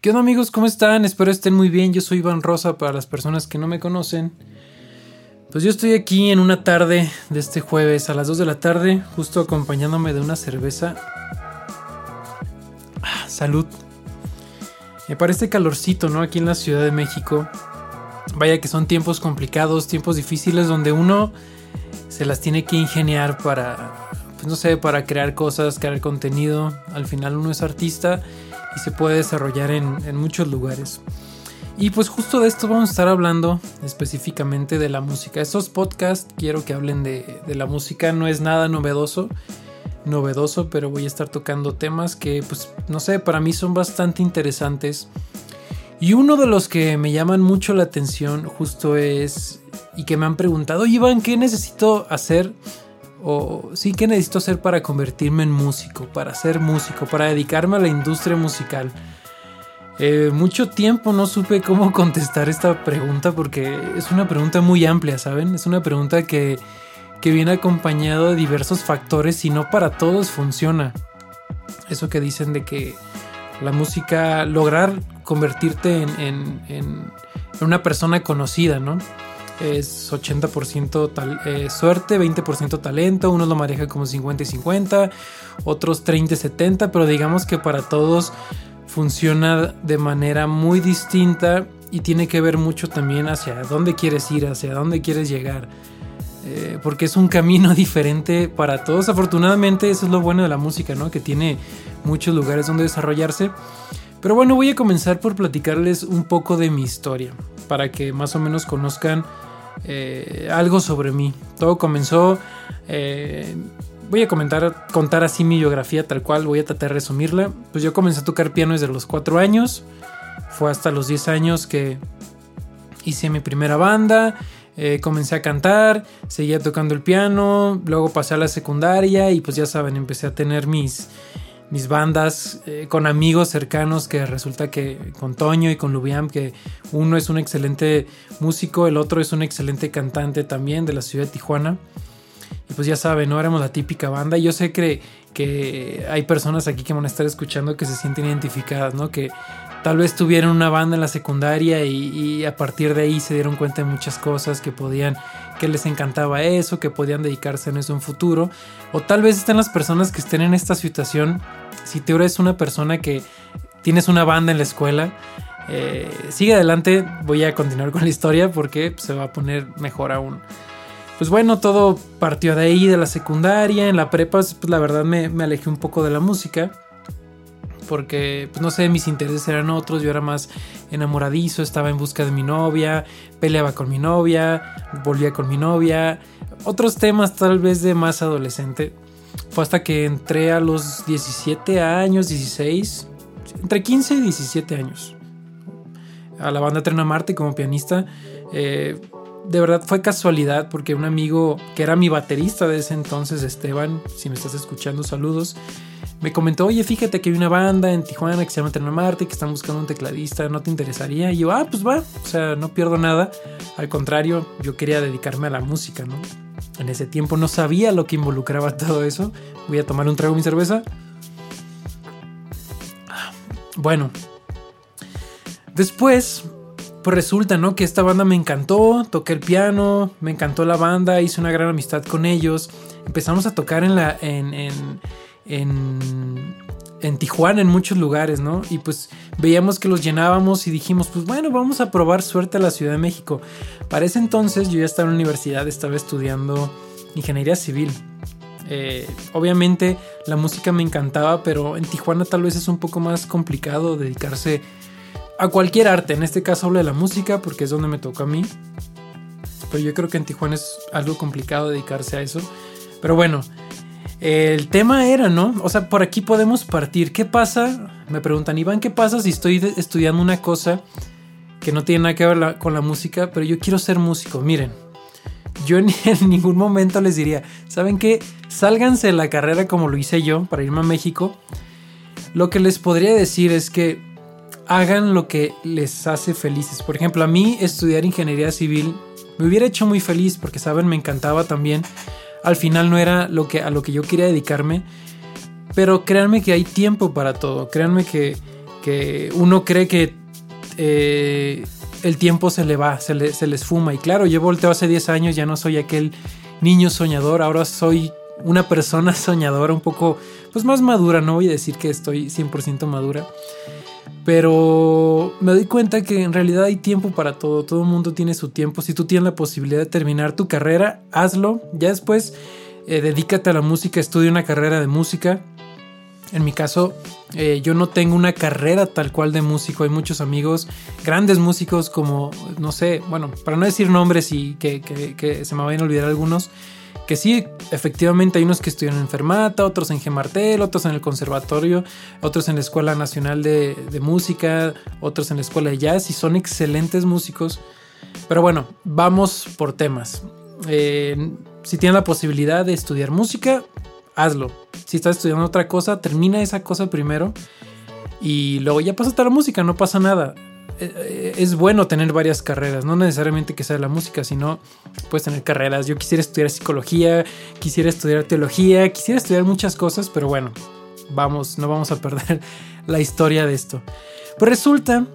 ¿Qué onda amigos? ¿Cómo están? Espero estén muy bien. Yo soy Iván Rosa para las personas que no me conocen. Pues yo estoy aquí en una tarde de este jueves a las 2 de la tarde, justo acompañándome de una cerveza. Ah, salud. Me parece calorcito, ¿no? Aquí en la Ciudad de México. Vaya que son tiempos complicados, tiempos difíciles donde uno se las tiene que ingeniar para, pues no sé, para crear cosas, crear contenido. Al final uno es artista y se puede desarrollar en, muchos lugares. Y pues justo de esto vamos a estar hablando específicamente de la música. Estos podcasts quiero que hablen de, de, la música, no es nada novedoso, novedoso, pero voy a estar tocando temas que pues no sé, para mí son bastante interesantes. Y uno de los que me llaman mucho la atención justo es, y que me han preguntado, Iván, ¿qué necesito hacer o sí que necesito hacer para convertirme en músico, para ser músico, para dedicarme a la industria musical. Eh, mucho tiempo no supe cómo contestar esta pregunta porque es una pregunta muy amplia, ¿saben? Es una pregunta que, que viene acompañado de diversos factores y no para todos funciona. Eso que dicen de que la música, lograr convertirte en, en, en una persona conocida, ¿no? Es 80% tal, eh, suerte, 20% talento, unos lo manejan como 50 y 50, otros 30 y 70, pero digamos que para todos funciona de manera muy distinta y tiene que ver mucho también hacia dónde quieres ir, hacia dónde quieres llegar. Eh, porque es un camino diferente para todos. Afortunadamente, eso es lo bueno de la música, ¿no? Que tiene muchos lugares donde desarrollarse. Pero bueno, voy a comenzar por platicarles un poco de mi historia, para que más o menos conozcan eh, algo sobre mí. Todo comenzó... Eh, voy a comentar, contar así mi biografía tal cual, voy a tratar de resumirla. Pues yo comencé a tocar piano desde los 4 años. Fue hasta los 10 años que hice mi primera banda. Eh, comencé a cantar, seguía tocando el piano, luego pasé a la secundaria y pues ya saben, empecé a tener mis, mis bandas eh, con amigos cercanos que resulta que con Toño y con Lubiam que uno es un excelente músico, el otro es un excelente cantante también de la ciudad de Tijuana. Y pues ya saben, no éramos la típica banda. Y yo sé que, que hay personas aquí que van a estar escuchando que se sienten identificadas, ¿no? Que tal vez tuvieron una banda en la secundaria y, a partir de ahí se dieron cuenta de muchas cosas que podían, que les encantaba eso, que podían dedicarse en eso en futuro. O tal vez estén las personas que estén en esta situación. Si tú eres una persona que tienes una banda en la escuela, eh, sigue adelante, voy a continuar con la historia porque se va a poner mejor aún. Pues bueno, todo partió de ahí, de la secundaria, en la prepa, pues la verdad me, me alejé un poco de la música porque, pues no sé, mis intereses eran otros, yo era más enamoradizo, estaba en busca de mi novia, peleaba con mi novia, volvía con mi novia, otros temas tal vez de más adolescente. Fue hasta que entré a los 17 años, 16, entre 15 y 17 años, a la banda Trena Marte como pianista. Eh, de verdad fue casualidad porque un amigo que era mi baterista de ese entonces, Esteban, si me estás escuchando, saludos me comentó, oye, fíjate que hay una banda en Tijuana que se llama Terna Marte, que están buscando un tecladista, ¿no te interesaría? Y yo, ah, pues va, o sea, no pierdo nada. Al contrario, yo quería dedicarme a la música, ¿no? En ese tiempo no sabía lo que involucraba todo eso. Voy a tomar un trago de mi cerveza. Bueno, después, pues resulta, ¿no? Que esta banda me encantó, toqué el piano, me encantó la banda, hice una gran amistad con ellos. Empezamos a tocar en la... en, en en, Tijuana, en muchos lugares, ¿no? Y pues veíamos que los llenábamos y dijimos, pues bueno, vamos a probar suerte a la Ciudad de México. Para ese entonces yo ya estaba en la universidad, estaba estudiando ingeniería civil. Eh, obviamente la música me encantaba, pero en Tijuana tal vez es un poco más complicado dedicarse a cualquier arte. En este caso hablo de la música porque es donde me toca a mí. Pero yo creo que en Tijuana es algo complicado dedicarse a eso. Pero bueno, el tema era, ¿no? O sea, por aquí podemos partir. ¿Qué pasa? Me preguntan, Iván, ¿qué pasa si estoy estudiando una cosa que no tiene nada que ver con la música, pero yo quiero ser músico? Miren, yo en, ningún momento les diría, ¿saben qué? Sálganse de la carrera como lo hice yo para irme a México. Lo que les podría decir es que hagan lo que les hace felices. Por ejemplo, a mí estudiar ingeniería civil me hubiera hecho muy feliz porque, saben, me encantaba también al final no era lo que, a lo que yo quería dedicarme. Pero créanme que hay tiempo para todo. Créanme que, que uno cree que eh, el tiempo se le va, se, le, se les fuma. Y claro, yo volteo hace 10 años, ya no soy aquel niño soñador, ahora soy una persona soñadora un poco pues más madura, no voy a decir que estoy 100% madura, pero me doy cuenta que en realidad hay tiempo para todo, todo el mundo tiene su tiempo, si tú tienes la posibilidad de terminar tu carrera, hazlo, ya después eh, dedícate a la música, estudia una carrera de música. En mi caso, eh, yo no tengo una carrera tal cual de músico. Hay muchos amigos, grandes músicos como, no sé, bueno, para no decir nombres y que, que se me vayan a olvidar algunos, que sí, efectivamente hay unos que estudian en Fermata, otros en Gemartel, otros en el conservatorio, otros en la Escuela Nacional de, Música, otros en la Escuela de Jazz y son excelentes músicos. Pero bueno, vamos por temas. Eh, si tienes la posibilidad de estudiar música, hazlo. Si estás estudiando otra cosa, termina esa cosa primero y luego ya pásate a la música, no pasa nada. Eh, es bueno tener varias carreras, no necesariamente que sea la música, sino puedes tener carreras. Yo quisiera estudiar psicología, quisiera estudiar teología, quisiera estudiar muchas cosas, pero bueno, vamos, no vamos a perder la historia de esto. Pues resulta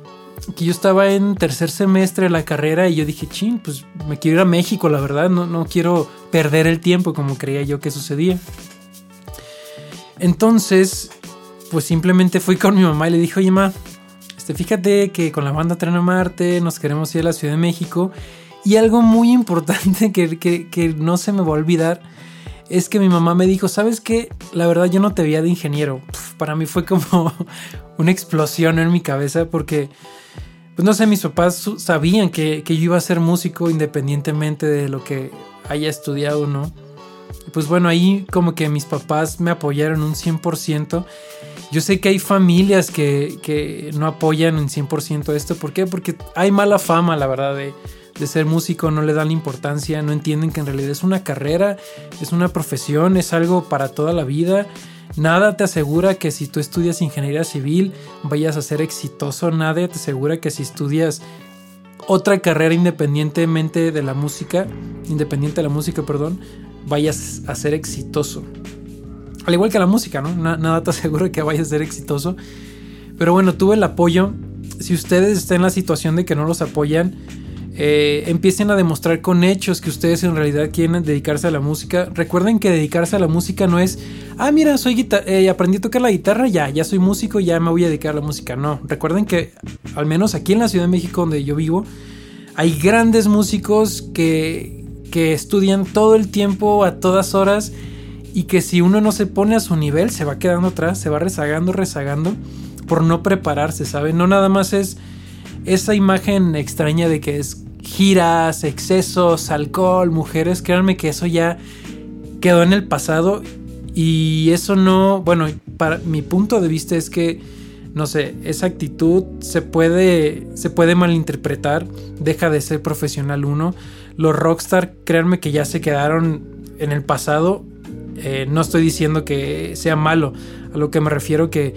que yo estaba en tercer semestre de la carrera y yo dije, chin, pues me quiero ir a México, la verdad, no, no quiero perder el tiempo como creía yo que sucedía. Entonces, pues simplemente fui con mi mamá y le dije, oye, ma, este, fíjate que con la banda Tren a Marte nos queremos ir a la Ciudad de México. Y algo muy importante que, no se me va a olvidar es que mi mamá me dijo, ¿sabes qué? La verdad yo no te veía de ingeniero. para mí fue como una explosión en mi cabeza porque, pues no sé, mis papás sabían que, que yo iba a ser músico independientemente de lo que haya estudiado, ¿no? Pues bueno, ahí como que mis papás me apoyaron un 100%. Yo sé que hay familias que, no apoyan en 100% esto. ¿Por qué? Porque hay mala fama, la verdad, de, ser músico, no le dan importancia, no entienden que en realidad es una carrera, es una profesión, es algo para toda la vida. Nada te asegura que si tú estudias ingeniería civil vayas a ser exitoso, nada te asegura que si estudias otra carrera independientemente de la música, independiente de la música, perdón, vayas a ser exitoso. Al igual que la música, ¿no? nada te asegura que vaya a ser exitoso. Pero bueno, tuve el apoyo. Si ustedes están en la situación de que no los apoyan, eh, empiecen a demostrar con hechos que ustedes en realidad quieren dedicarse a la música. Recuerden que dedicarse a la música no es, ah, mira, soy eh, aprendí a tocar la guitarra, ya, ya soy músico, ya me voy a dedicar a la música. No, recuerden que al menos aquí en la Ciudad de México donde yo vivo, hay grandes músicos que, que estudian todo el tiempo, a todas horas y que si uno no se pone a su nivel se va quedando atrás, se va rezagando, rezagando por no prepararse, ¿saben? No nada más es esa imagen extraña de que es giras, excesos, alcohol, mujeres, créanme que eso ya quedó en el pasado y eso no, bueno, para mi punto de vista es que no sé, esa actitud se puede se puede malinterpretar, deja de ser profesional uno. Los rockstar, créanme que ya se quedaron en el pasado eh, no estoy diciendo que sea malo, a lo que me refiero que,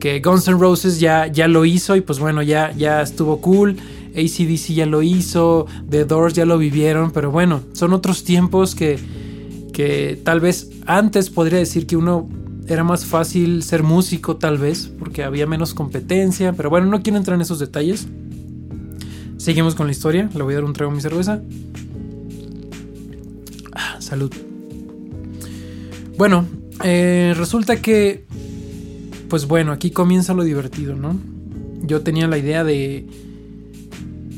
que Guns N' Roses ya, ya lo hizo y pues bueno, ya, ya estuvo cool. ACDC ya lo hizo, The Doors ya lo vivieron, pero bueno, son otros tiempos que, que tal vez antes podría decir que uno era más fácil ser músico tal vez, porque había menos competencia, pero bueno, no quiero entrar en esos detalles. Seguimos con la historia, le voy a dar un trago a mi cerveza. Ah, salud. Bueno, eh, resulta que, pues bueno, aquí comienza lo divertido, ¿no? Yo tenía la idea de,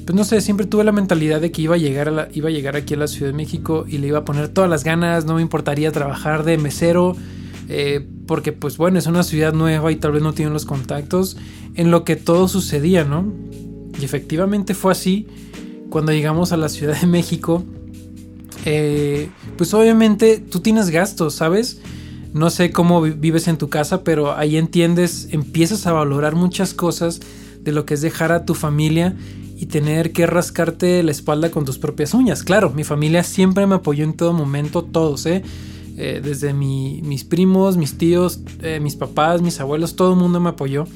pues no sé, siempre tuve la mentalidad de que iba a llegar, a iba a llegar aquí a la Ciudad de México y le iba a poner todas las ganas, no me importaría trabajar de mesero, eh, porque pues bueno, es una ciudad nueva y tal vez no tienen los contactos, en lo que todo sucedía, ¿no? Y efectivamente fue así cuando llegamos a la Ciudad de México eh, pues obviamente tú tienes gastos, ¿sabes? No sé cómo vives en tu casa, pero ahí entiendes, empiezas a valorar muchas cosas de lo que es dejar a tu familia y tener que rascarte la espalda con tus propias uñas. Claro, mi familia siempre me apoyó en todo momento, todos, ¿eh? eh desde mis primos, mis tíos, eh, mis papás, mis abuelos, todo el mundo me apoyó.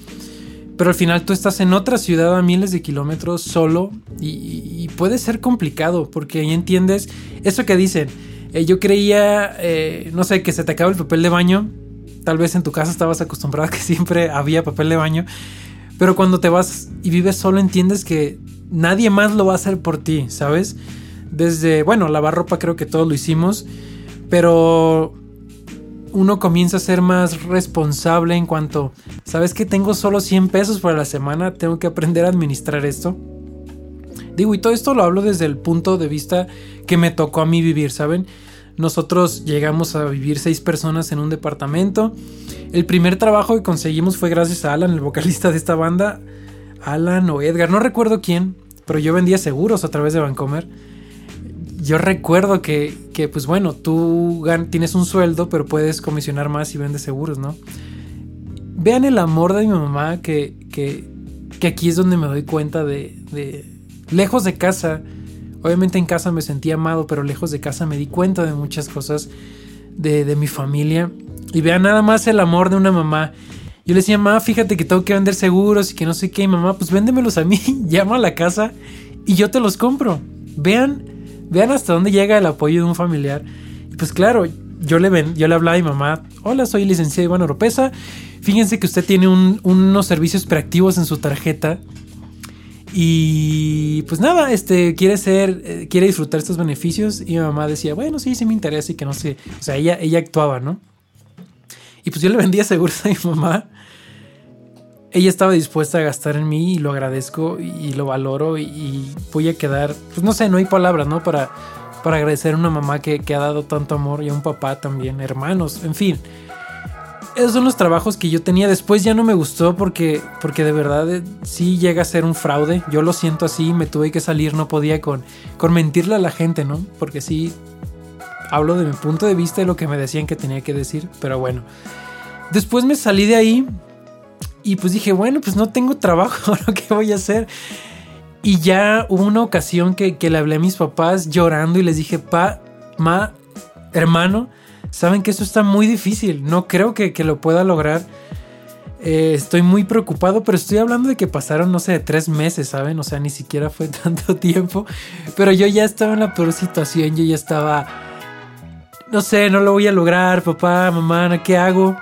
Pero al final tú estás en otra ciudad a miles de kilómetros solo y, puede ser complicado porque ahí entiendes eso que dicen. Eh, yo creía, eh, no sé, que se te acaba el papel de baño. Tal vez en tu casa estabas acostumbrado a que siempre había papel de baño. Pero cuando te vas y vives solo entiendes que nadie más lo va a hacer por ti, ¿sabes? Desde, bueno, lavar ropa creo que todos lo hicimos, pero uno comienza a ser más responsable en cuanto, ¿sabes que tengo solo 100 pesos para la semana? Tengo que aprender a administrar esto. Digo, y todo esto lo hablo desde el punto de vista que me tocó a mí vivir, ¿saben? Nosotros llegamos a vivir seis personas en un departamento. El primer trabajo que conseguimos fue gracias a Alan, el vocalista de esta banda. Alan o Edgar, no recuerdo quién, pero yo vendía seguros a través de Vancomer yo recuerdo que, que, pues bueno, tú tienes un sueldo, pero puedes comisionar más y vendes seguros, ¿no? Vean el amor de mi mamá, que, que, aquí es donde me doy cuenta de, de, lejos de casa, obviamente en casa me sentí amado, pero lejos de casa me di cuenta de muchas cosas de, de mi familia. Y vean nada más el amor de una mamá. Yo le decía, mamá, fíjate que tengo que vender seguros y que no sé qué. Y mamá, pues véndemelos a mí, llama a la casa y yo te los compro. Vean Vean hasta dónde llega el apoyo de un familiar. Y pues claro, yo le, yo le hablaba a mi mamá, hola, soy licenciada Iván Oropesa. Fíjense que usted tiene unos servicios preactivos en su tarjeta. Y pues nada, este quiere ser, eh, quiere disfrutar estos beneficios. Y mi mamá decía, bueno, sí, sí me interesa y que no sé. O sea, ella, ella actuaba, ¿no? Y pues yo le vendía seguros a mi mamá ella estaba dispuesta a gastar en mí y lo agradezco y, lo valoro y, voy a quedar, pues no sé, no hay palabras, ¿no? Para, para agradecer a una mamá que, ha dado tanto amor y a un papá también, hermanos, en fin. Esos son los trabajos que yo tenía. Después ya no me gustó porque, porque de verdad eh, sí llega a ser un fraude. Yo lo siento así, me tuve que salir, no podía con, con mentirle a la gente, ¿no? Porque sí, hablo de mi punto de vista de lo que me decían que tenía que decir, pero bueno. Después me salí de ahí y pues dije, bueno, pues no tengo trabajo. ¿Qué voy a hacer? Y ya hubo una ocasión que, le hablé a mis papás llorando y les dije, pa, ma, hermano, saben que esto está muy difícil, no creo que, lo pueda lograr. Eh, estoy muy preocupado, pero estoy hablando de que pasaron, no sé, tres meses, ¿saben? O sea, ni siquiera fue tanto tiempo. Pero yo ya estaba en la peor situación, yo ya estaba, no sé, no lo voy a lograr, papá, mamá, ¿qué hago?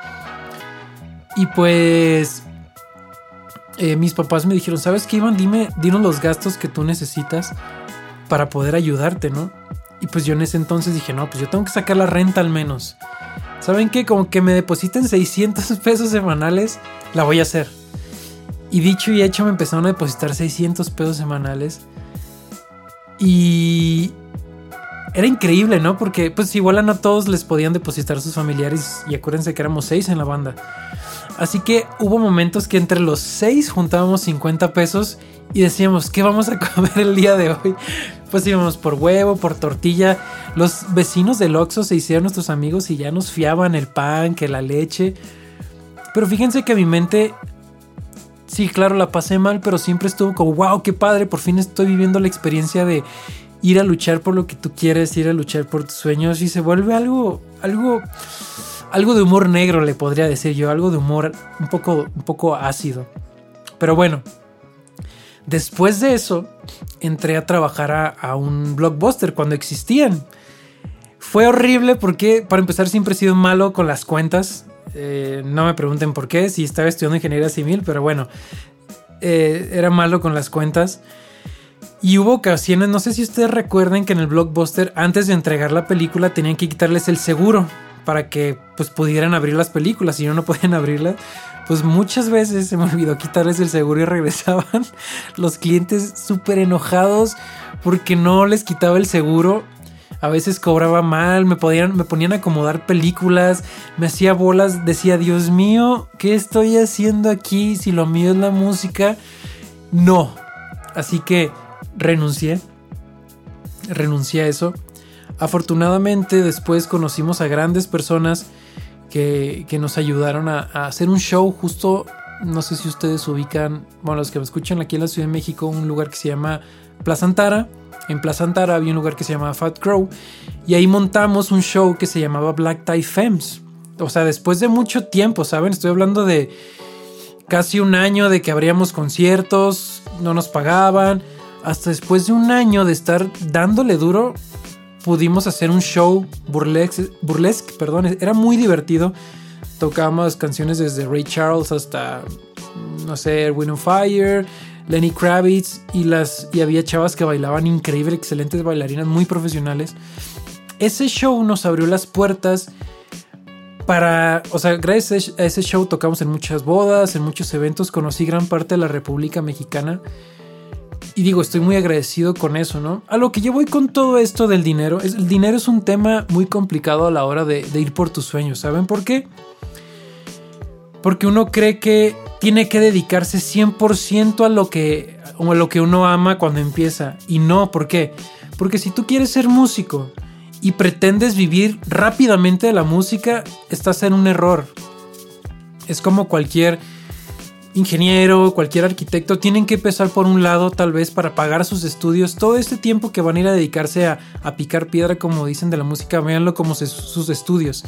Y pues eh, mis papás me dijeron, ¿sabes qué, Iván? Dime, dinos los gastos que tú necesitas para poder ayudarte, ¿no? Y pues yo en ese entonces dije, no, pues yo tengo que sacar la renta al menos. ¿Saben qué? Como que me depositen 600 pesos semanales, la voy a hacer. Y dicho y hecho me empezaron a depositar 600 pesos semanales. Y era increíble, ¿no? Porque pues igual a no todos les podían depositar sus familiares. Y acuérdense que éramos seis en la banda. Así que hubo momentos que entre los seis juntábamos 50 pesos y decíamos, ¿qué vamos a comer el día de hoy? Pues íbamos por huevo, por tortilla. Los vecinos del Oxxo se hicieron nuestros amigos y ya nos fiaban el pan, que la leche. Pero fíjense que mi mente, sí, claro, la pasé mal, pero siempre estuvo como, wow, qué padre, por fin estoy viviendo la experiencia de ir a luchar por lo que tú quieres, ir a luchar por tus sueños y se vuelve algo, algo algo de humor negro le podría decir yo, algo de humor un poco, un poco ácido. Pero bueno, después de eso entré a trabajar a, un blockbuster cuando existían. Fue horrible porque para empezar siempre he sido malo con las cuentas. Eh, no me pregunten por qué, si estaba estudiando ingeniería civil, pero bueno, eh, era malo con las cuentas. Y hubo ocasiones, no sé si ustedes recuerden que en el blockbuster antes de entregar la película tenían que quitarles el seguro para que pues pudieran abrir las películas. Si no, no podían abrirlas, pues muchas veces se me olvidó quitarles el seguro y regresaban los clientes súper enojados porque no les quitaba el seguro. A veces cobraba mal, me, podían, me ponían a acomodar películas, me hacía bolas, decía, Dios mío, ¿qué estoy haciendo aquí? Si lo mío es la música. No. Así que renuncié. Renuncié a eso. Afortunadamente después conocimos a grandes personas que, nos ayudaron a, hacer un show justo, no sé si ustedes ubican, bueno, los que me escuchan aquí en la Ciudad de México, un lugar que se llama Plaza Antara. En Plaza Antara había un lugar que se llamaba Fat Crow y ahí montamos un show que se llamaba Black Tie Femmes. O sea, después de mucho tiempo, ¿saben? Estoy hablando de casi un año de que abríamos conciertos, no nos pagaban. Hasta después de un año de estar dándole duro, pudimos hacer un show burlesque, burlesque perdón, era muy divertido. Tocábamos canciones desde Ray Charles hasta no sé, Erwin on Fire, Lenny Kravitz y, las, y había chavas que bailaban increíble, excelentes bailarinas, muy profesionales. Ese show nos abrió las puertas para, o sea, gracias a ese show tocamos en muchas bodas, en muchos eventos, conocí gran parte de la República Mexicana. Y digo, estoy muy agradecido con eso, ¿no? A lo que yo voy con todo esto del dinero, es, el dinero es un tema muy complicado a la hora de, ir por tus sueños, ¿saben por qué? Porque uno cree que tiene que dedicarse 100% a lo que a lo que uno ama cuando empieza y no, ¿por qué? Porque si tú quieres ser músico y pretendes vivir rápidamente de la música, estás en un error. Es como cualquier ingeniero, cualquier arquitecto, tienen que empezar por un lado tal vez para pagar sus estudios. Todo este tiempo que van a ir a dedicarse a, picar piedra, como dicen de la música, véanlo como sus estudios.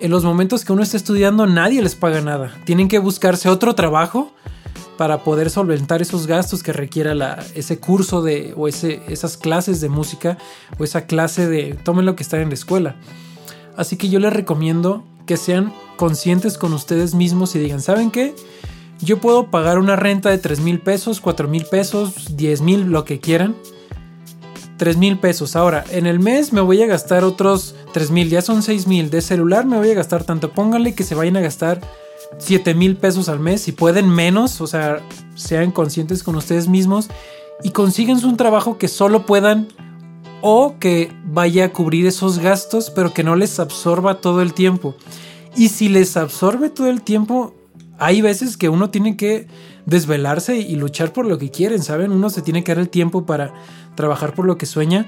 En los momentos que uno está estudiando nadie les paga nada. Tienen que buscarse otro trabajo para poder solventar esos gastos que requiera la, ese curso de, o ese, esas clases de música o esa clase de, tomen lo que están en la escuela. Así que yo les recomiendo que sean conscientes con ustedes mismos y digan, ¿saben qué? Yo puedo pagar una renta de 3 mil pesos, 4 mil pesos, 10 mil, lo que quieran. 3 mil pesos. Ahora, en el mes me voy a gastar otros 3 mil, ya son 6 mil. De celular me voy a gastar tanto. Pónganle que se vayan a gastar 7 mil pesos al mes, si pueden menos, o sea, sean conscientes con ustedes mismos y consíguense un trabajo que solo puedan o que vaya a cubrir esos gastos, pero que no les absorba todo el tiempo. Y si les absorbe todo el tiempo, hay veces que uno tiene que desvelarse y luchar por lo que quieren, ¿saben? Uno se tiene que dar el tiempo para trabajar por lo que sueña.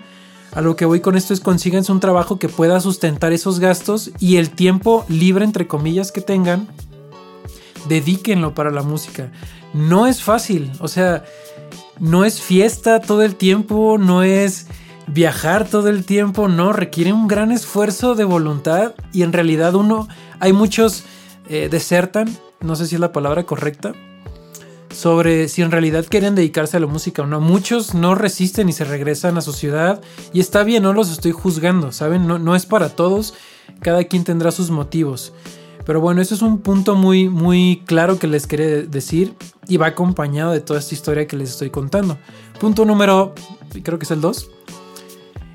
A lo que voy con esto es consíganse un trabajo que pueda sustentar esos gastos y el tiempo libre, entre comillas, que tengan, dedíquenlo para la música. No es fácil, o sea, no es fiesta todo el tiempo, no es viajar todo el tiempo, no, requiere un gran esfuerzo de voluntad y en realidad uno, hay muchos eh, desertan, no sé si es la palabra correcta, sobre si en realidad quieren dedicarse a la música o no. Muchos no resisten y se regresan a su ciudad y está bien, no los estoy juzgando, ¿saben? No, no es para todos, cada quien tendrá sus motivos. Pero bueno, eso es un punto muy, muy claro que les quería decir y va acompañado de toda esta historia que les estoy contando. Punto número, creo que es el 2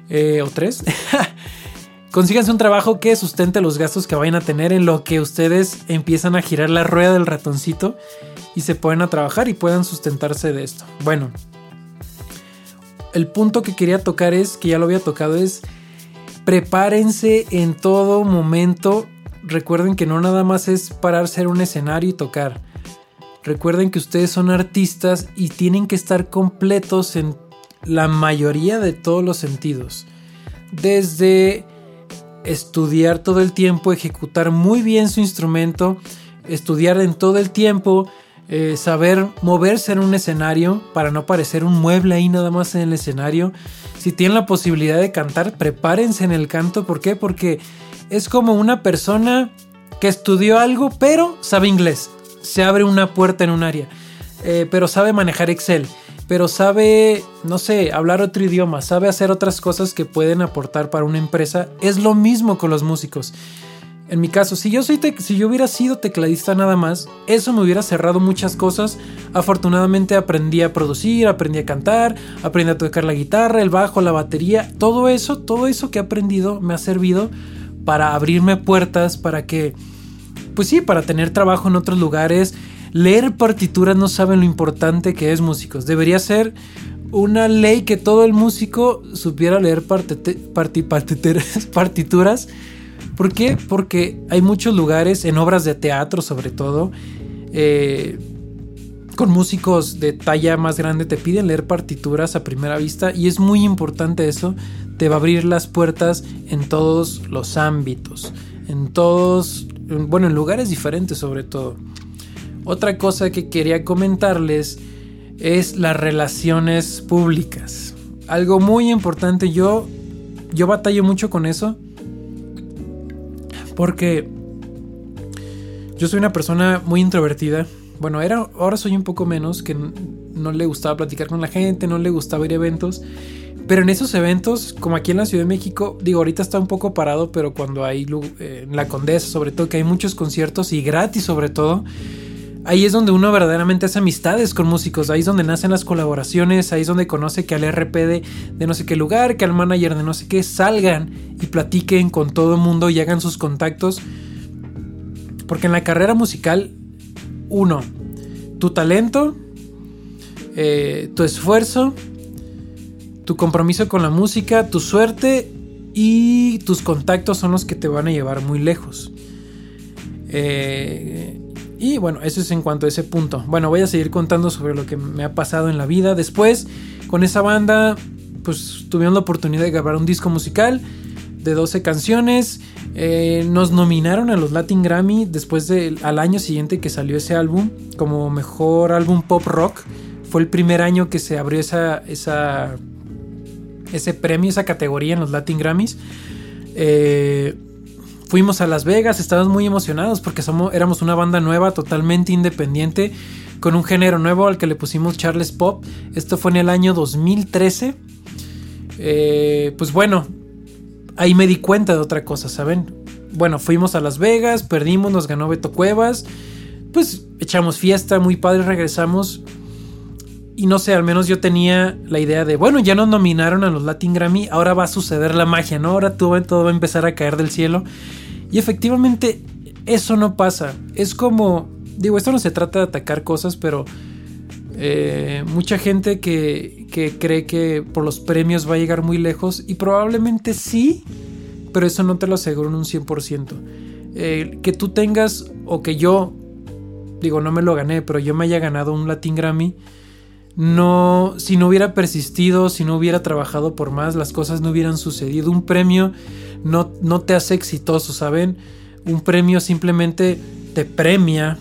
eh, o 3. Consíganse un trabajo que sustente los gastos que vayan a tener en lo que ustedes empiezan a girar la rueda del ratoncito y se pueden a trabajar y puedan sustentarse de esto. Bueno, el punto que quería tocar es, que ya lo había tocado, es prepárense en todo momento recuerden que no nada más es pararse en un escenario y tocar. Recuerden que ustedes son artistas y tienen que estar completos en la mayoría de todos los sentidos. Desde estudiar todo el tiempo, ejecutar muy bien su instrumento, estudiar en todo el tiempo, eh, saber moverse en un escenario para no parecer un mueble ahí nada más en el escenario. Si tienen la posibilidad de cantar, prepárense en el canto. ¿Por qué? Porque es como una persona que estudió algo pero sabe inglés. Se abre una puerta en un área. Eh, pero sabe manejar Excel. Pero sabe, no sé, hablar otro idioma. Sabe hacer otras cosas que pueden aportar para una empresa. Es lo mismo con los músicos. En mi caso, si yo, soy si yo hubiera sido tecladista nada más, eso me hubiera cerrado muchas cosas. Afortunadamente aprendí a producir, aprendí a cantar, aprendí a tocar la guitarra, el bajo, la batería. Todo eso, todo eso que he aprendido me ha servido para abrirme puertas, para que, pues sí, para tener trabajo en otros lugares. Leer partituras no saben lo importante que es músicos. Debería ser una ley que todo el músico supiera leer partituras. ¿Por qué? Porque hay muchos lugares, en obras de teatro sobre todo, eh, con músicos de talla más grande te piden leer partituras a primera vista y es muy importante eso te va a abrir las puertas en todos los ámbitos, en todos, bueno, en lugares diferentes sobre todo. Otra cosa que quería comentarles es las relaciones públicas. Algo muy importante, yo, yo batallo mucho con eso porque yo soy una persona muy introvertida. Bueno, era, ahora soy un poco menos, que no le gustaba platicar con la gente, no le gustaba ir a eventos. Pero en esos eventos, como aquí en la Ciudad de México, digo, ahorita está un poco parado, pero cuando hay eh, en la Condesa, sobre todo, que hay muchos conciertos y gratis sobre todo, ahí es donde uno verdaderamente hace amistades con músicos, ahí es donde nacen las colaboraciones, ahí es donde conoce que al RP de, no sé qué lugar, que al manager de no sé qué, salgan y platiquen con todo el mundo y hagan sus contactos. Porque en la carrera musical, uno, tu talento, eh, tu esfuerzo, tu compromiso con la música, tu suerte y tus contactos son los que te van a llevar muy lejos. Eh, y bueno, eso es en cuanto a ese punto. Bueno, voy a seguir contando sobre lo que me ha pasado en la vida. Después, con esa banda, pues tuvieron la oportunidad de grabar un disco musical de 12 canciones. Eh, nos nominaron a los Latin Grammy después del al año siguiente que salió ese álbum como mejor álbum pop rock. Fue el primer año que se abrió esa, esa ese premio, esa categoría en los Latin Grammys. Eh, fuimos a Las Vegas, estábamos muy emocionados porque somos, éramos una banda nueva, totalmente independiente, con un género nuevo al que le pusimos Charles Pop. Esto fue en el año 2013. Eh, pues bueno, ahí me di cuenta de otra cosa, ¿saben? Bueno, fuimos a Las Vegas, perdimos, nos ganó Beto Cuevas, pues echamos fiesta, muy padre, regresamos y no sé, al menos yo tenía la idea de, bueno, ya nos nominaron a los Latin Grammy, ahora va a suceder la magia, ¿no? Ahora todo, va a empezar a caer del cielo. Y efectivamente, eso no pasa. Es como, digo, esto no se trata de atacar cosas, pero eh, mucha gente que, que cree que por los premios va a llegar muy lejos, y probablemente sí, pero eso no te lo aseguro en un 100%. Eh, que tú tengas, o que yo, digo, no me lo gané, pero yo me haya ganado un Latin Grammy no, si no hubiera persistido, si no hubiera trabajado por más, las cosas no hubieran sucedido. Un premio no, no te hace exitoso, ¿saben? Un premio simplemente te premia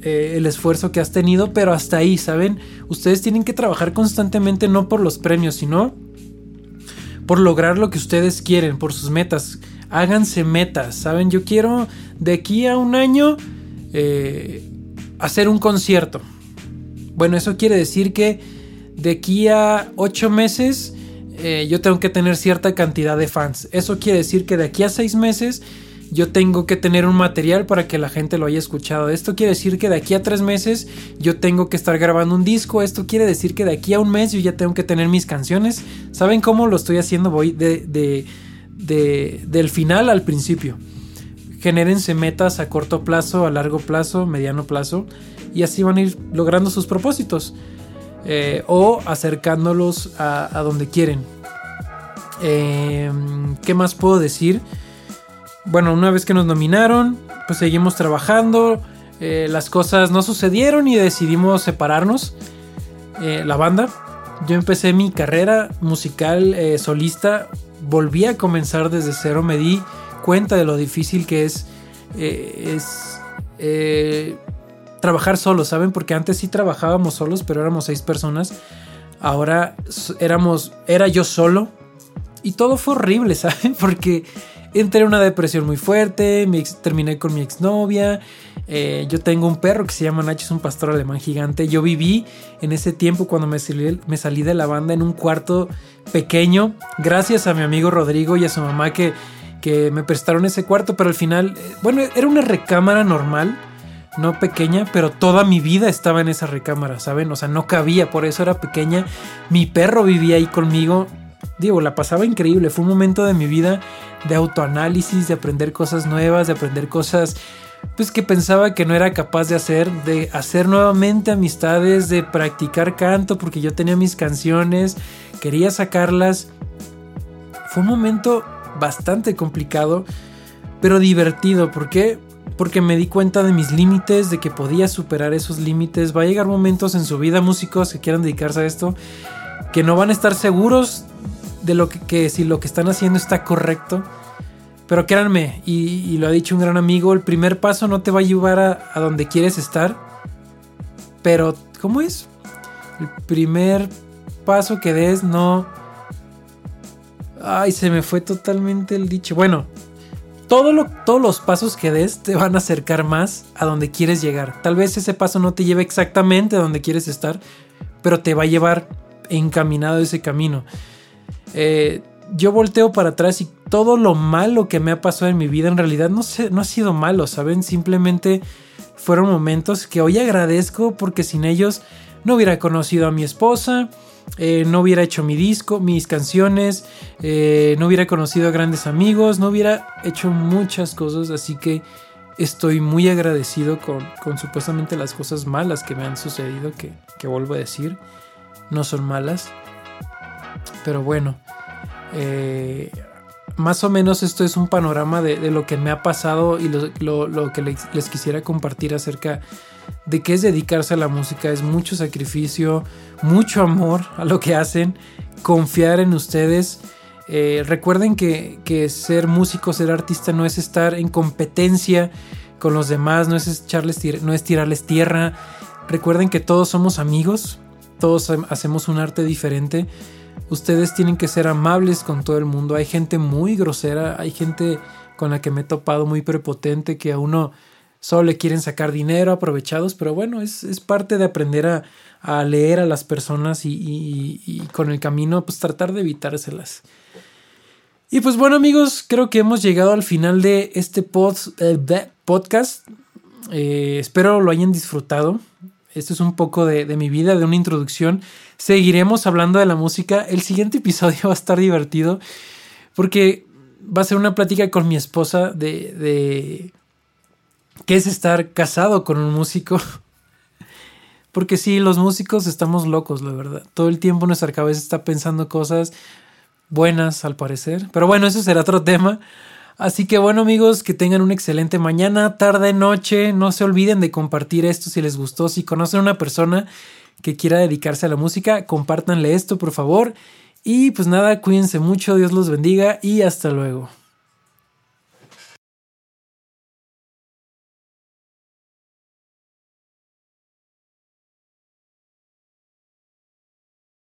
eh, el esfuerzo que has tenido, pero hasta ahí, ¿saben? Ustedes tienen que trabajar constantemente no por los premios, sino por lograr lo que ustedes quieren, por sus metas. Háganse metas, ¿saben? Yo quiero de aquí a un año eh, hacer un concierto bueno, eso quiere decir que de aquí a 8 meses eh, yo tengo que tener cierta cantidad de fans. Eso quiere decir que de aquí a 6 meses yo tengo que tener un material para que la gente lo haya escuchado. Esto quiere decir que de aquí a 3 meses yo tengo que estar grabando un disco. Esto quiere decir que de aquí a un mes yo ya tengo que tener mis canciones. ¿Saben cómo lo estoy haciendo? Voy de, del final al principio. Genérense metas a corto plazo, a largo plazo, mediano plazo y así van a ir logrando sus propósitos eh, o acercándolos a, donde quieren. Em, ¿Qué más puedo decir? Bueno, una vez que nos nominaron, pues seguimos trabajando. Eh, las cosas no sucedieron y decidimos separarnos. Eh, la banda. Yo empecé mi carrera musical solista. Volví a comenzar desde cero. Me di cuenta de lo difícil que es. es trabajar solos, ¿saben? Porque antes sí trabajábamos solos, pero éramos seis personas. Ahora éramos, era yo solo. Y todo fue horrible, ¿saben? Porque entré en una depresión muy fuerte, me terminé con mi exnovia. Eh, yo tengo un perro que se llama Nacho, es un pastor alemán gigante. Yo viví en ese tiempo cuando me salí, me salí de la banda en un cuarto pequeño, gracias a mi amigo Rodrigo y a su mamá que, que me prestaron ese cuarto, pero al final, eh, bueno, era una recámara normal no pequeña, pero toda mi vida estaba en esa recámara, ¿saben? O sea, no cabía, por eso era pequeña. Mi perro vivía ahí conmigo. Digo, la pasaba increíble. Fue un momento de mi vida de autoanálisis, de aprender cosas nuevas, de aprender cosas pues que pensaba que no era capaz de hacer, de hacer nuevamente amistades, de practicar canto, porque yo tenía mis canciones, quería sacarlas. Fue un momento bastante complicado, pero divertido. ¿Por qué? Porque me di cuenta de mis límites, de que podía superar esos límites. Va a llegar momentos en su vida, músicos que quieran dedicarse a esto, que no van a estar seguros de lo que, si lo que están haciendo está correcto. Pero créanme, y, lo ha dicho un gran amigo, el primer paso no te va a llevar a, a donde quieres estar. Pero, ¿cómo es? El primer paso que des no... Ay, se me fue totalmente el dicho. Bueno, todos los pasos que des te van a acercar más a donde quieres llegar. Tal vez ese paso no te lleve exactamente a donde quieres estar, pero te va a llevar encaminado ese camino. Eh, yo volteo para atrás y todo lo malo que me ha pasado en mi vida en realidad no, no ha sido malo, ¿saben? Simplemente fueron momentos que hoy agradezco porque sin ellos no hubiera conocido a mi esposa, eh, no hubiera hecho mi disco, mis canciones, eh, no hubiera conocido a grandes amigos, no hubiera hecho muchas cosas, así que estoy muy agradecido con, supuestamente las cosas malas que me han sucedido, que, que vuelvo a decir, no son malas. Pero bueno, eh, más o menos esto es un panorama de, lo que me ha pasado y lo, que les, quisiera compartir acerca de qué es dedicarse a la música. Es mucho sacrificio, mucho amor a lo que hacen, confiar en ustedes. Eh, recuerden que, ser músico, ser artista no es estar en competencia con los demás, no es, echarles, no es tirarles tierra. Recuerden que todos somos amigos, todos hacemos un arte diferente Ustedes tienen que ser amables con todo el mundo. Hay gente muy grosera, hay gente con la que me he topado muy prepotente que a uno solo le quieren sacar dinero aprovechados, pero bueno, es, parte de aprender a, leer a las personas y, con el camino pues tratar de evitárselas. Y pues bueno amigos, creo que hemos llegado al final de este eh, podcast. Eh, espero lo hayan disfrutado. Esto es un poco de, mi vida, de una introducción. Seguiremos hablando de la música. El siguiente episodio va a estar divertido porque va a ser una plática con mi esposa de, de qué es estar casado con un músico. Porque sí, los músicos estamos locos, la verdad. Todo el tiempo nuestra cabeza está pensando cosas buenas, al parecer. Pero bueno, eso será otro tema. Así que bueno amigos, que tengan una excelente mañana, tarde, noche. No se olviden de compartir esto si les gustó. Si conocen a una persona que quiera dedicarse a la música, compártanle esto por favor. Y pues nada, cuídense mucho, Dios los bendiga y hasta luego.